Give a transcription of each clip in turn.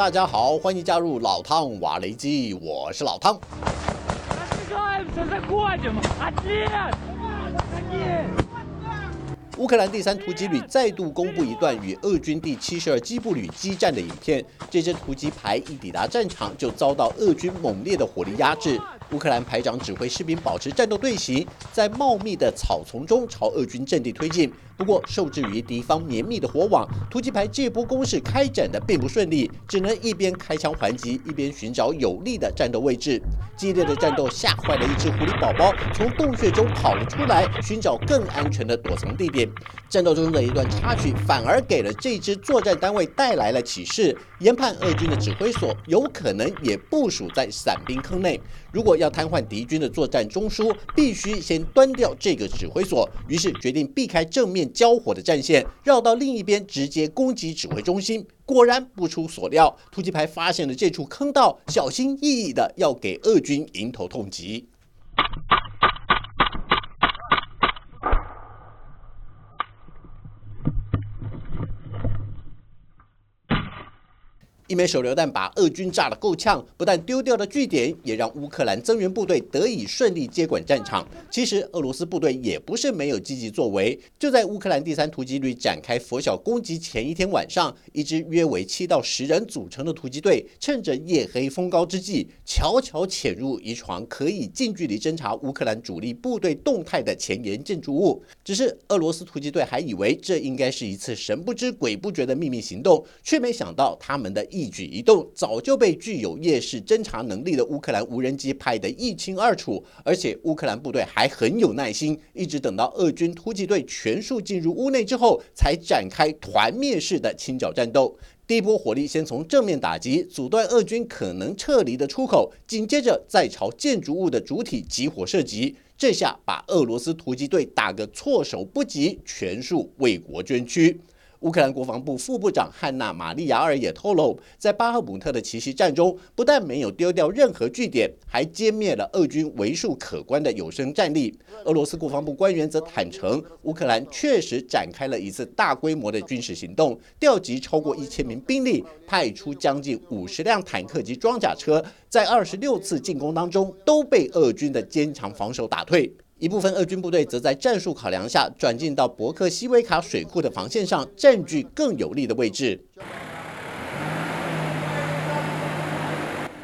大家好，欢迎加入老汤瓦雷基，我是老汤。乌克兰第三突击旅再度公布一段与俄军第七十二机步旅激战的影片，这支突击排一抵达战场，就遭到俄军猛烈的火力压制。乌克兰排长指挥士兵保持战斗队形，在茂密的草丛中朝俄军阵地推进。不过，受制于敌方绵密的火网，突击排这波攻势开展的并不顺利，只能一边开枪还击，一边寻找有利的战斗位置。激烈的战斗吓坏了一只狐狸宝宝，从洞穴中跑了出来，寻找更安全的躲藏地点。战斗中的一段插曲，反而给了这支作战单位带来了启示：研判俄军的指挥所有可能也部署在伞兵坑内。如果要瘫痪敌军的作战中枢，必须先端掉这个指挥所。于是决定避开正面交火的战线，绕到另一边直接攻击指挥中心。果然不出所料，突击排发现了这处坑道，小心翼翼的要给俄军迎头痛击。一枚手榴弹把俄军炸得够呛，不但丢掉了据点，也让乌克兰增援部队得以顺利接管战场。其实俄罗斯部队也不是没有积极作为，就在乌克兰第三突击旅展开拂晓攻击前一天晚上，一支约为七到十人组成的突击队，趁着夜黑风高之际，悄悄潜入一床可以近距离侦察乌克兰主力部队动态的前沿建筑物。只是俄罗斯突击队还以为这应该是一次神不知鬼不觉的秘密行动，却没想到他们的意。一举一动早就被具有夜视侦察能力的乌克兰无人机拍得一清二楚，而且乌克兰部队还很有耐心，一直等到俄军突击队全数进入屋内之后，才展开团灭式的清剿战斗。第一波火力先从正面打击，阻断俄军可能撤离的出口，紧接着再朝建筑物的主体集火射击，这下把俄罗斯突击队打个措手不及，全数为国捐躯。乌克兰国防部副部长汉娜·玛利亚尔也透露，在巴赫姆特的奇袭战中，不但没有丢掉任何据点，还歼灭了俄军为数可观的有生战力。俄罗斯国防部官员则坦诚，乌克兰确实展开了一次大规模的军事行动，调集超过一千名兵力，派出将近五十辆坦克及装甲车，在二十六次进攻当中都被俄军的坚强防守打退。一部分俄军部队则在战术考量下转进到伯克西维卡水库的防线上，占据更有利的位置。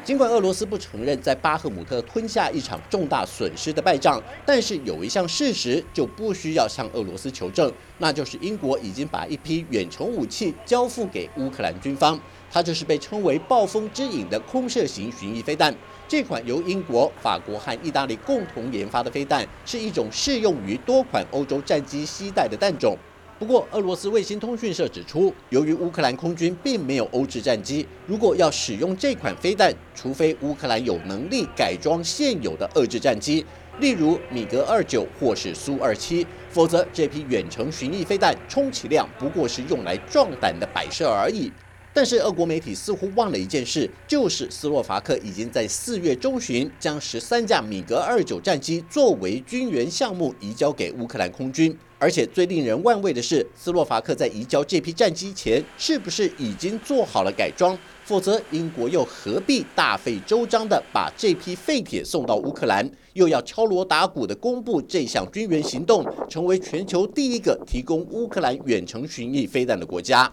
尽管俄罗斯不承认在巴赫姆特吞下一场重大损失的败仗，但是有一项事实就不需要向俄罗斯求证，那就是英国已经把一批远程武器交付给乌克兰军方。它就是被称为“暴风之影”的空射型巡弋飞弹。这款由英国、法国和意大利共同研发的飞弹，是一种适用于多款欧洲战机携带的弹种。不过，俄罗斯卫星通讯社指出，由于乌克兰空军并没有欧制战机，如果要使用这款飞弹，除非乌克兰有能力改装现有的俄制战机，例如米格二九或是苏二七，否则这批远程巡弋飞弹充其量不过是用来壮胆的摆设而已。但是，俄国媒体似乎忘了一件事，就是斯洛伐克已经在四月中旬将十三架米格二九战机作为军援项目移交给乌克兰空军。而且最令人万味的是，斯洛伐克在移交这批战机前，是不是已经做好了改装？否则，英国又何必大费周章的把这批废铁送到乌克兰，又要敲锣打鼓的公布这项军援行动，成为全球第一个提供乌克兰远程巡弋飞弹的国家？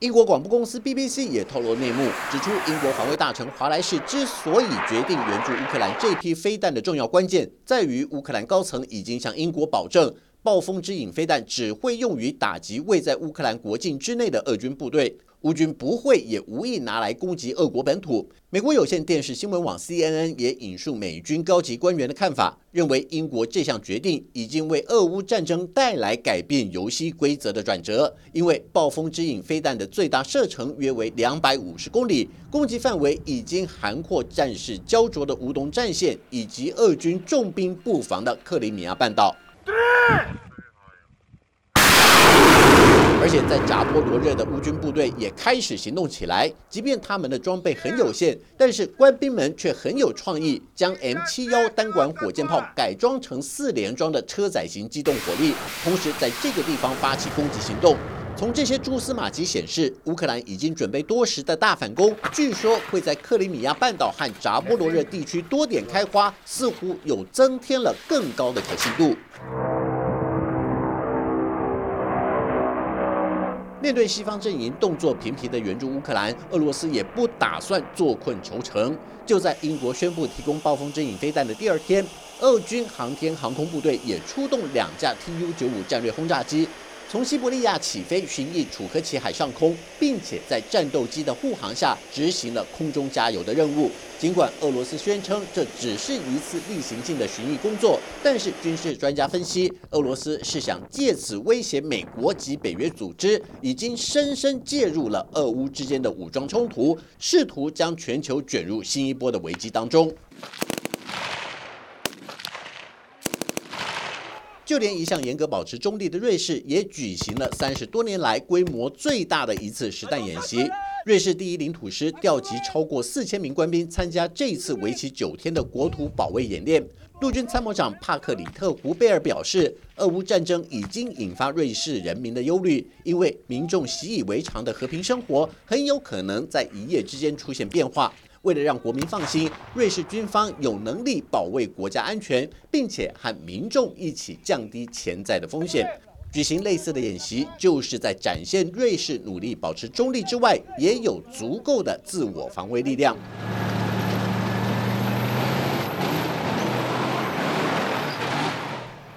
英国广播公司 BBC 也透露内幕，指出英国防卫大臣华莱士之所以决定援助乌克兰这批飞弹的重要关键，在于乌克兰高层已经向英国保证，暴风之影飞弹只会用于打击未在乌克兰国境之内的俄军部队。乌军不会也无意拿来攻击俄国本土。美国有线电视新闻网 CNN 也引述美军高级官员的看法，认为英国这项决定已经为俄乌战争带来改变游戏规则的转折。因为暴风之影飞弹的最大射程约为两百五十公里，攻击范围已经涵括战事焦灼的乌东战线以及俄军重兵布防的克里米亚半岛。而且在扎波罗热的乌军部队也开始行动起来，即便他们的装备很有限，但是官兵们却很有创意，将 M 七幺单管火箭炮改装成四连装的车载型机动火力，同时在这个地方发起攻击行动。从这些蛛丝马迹显示，乌克兰已经准备多时的大反攻，据说会在克里米亚半岛和扎波罗热地区多点开花，似乎又增添了更高的可信度。面对西方阵营动作频频的援助乌克兰，俄罗斯也不打算坐困愁城。就在英国宣布提供暴风阵影飞弹的第二天，俄军航天航空部队也出动两架 Tu-95 战略轰炸机。从西伯利亚起飞，巡弋楚科奇海上空，并且在战斗机的护航下执行了空中加油的任务。尽管俄罗斯宣称这只是一次例行性的巡弋工作，但是军事专家分析，俄罗斯是想借此威胁美国及北约组织，已经深深介入了俄乌之间的武装冲突，试图将全球卷入新一波的危机当中。就连一向严格保持中立的瑞士，也举行了三十多年来规模最大的一次实弹演习。瑞士第一领土师调集超过四千名官兵参加这次为期九天的国土保卫演练。陆军参谋长帕克里特胡贝尔表示，俄乌战争已经引发瑞士人民的忧虑，因为民众习以为常的和平生活很有可能在一夜之间出现变化。为了让国民放心，瑞士军方有能力保卫国家安全，并且和民众一起降低潜在的风险。举行类似的演习，就是在展现瑞士努力保持中立之外，也有足够的自我防卫力量。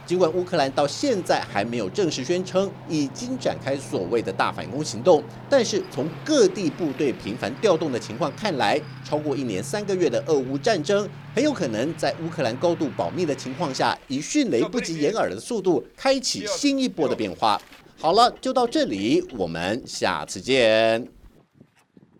尽管乌克兰到现在还没有正式宣称已经展开所谓的大反攻行动，但是从各地部队频繁调动的情况看来，超过一年三个月的俄乌战争很有可能在乌克兰高度保密的情况下，以迅雷不及掩耳的速度开启新一波的变化。好了，就到这里，我们下次见。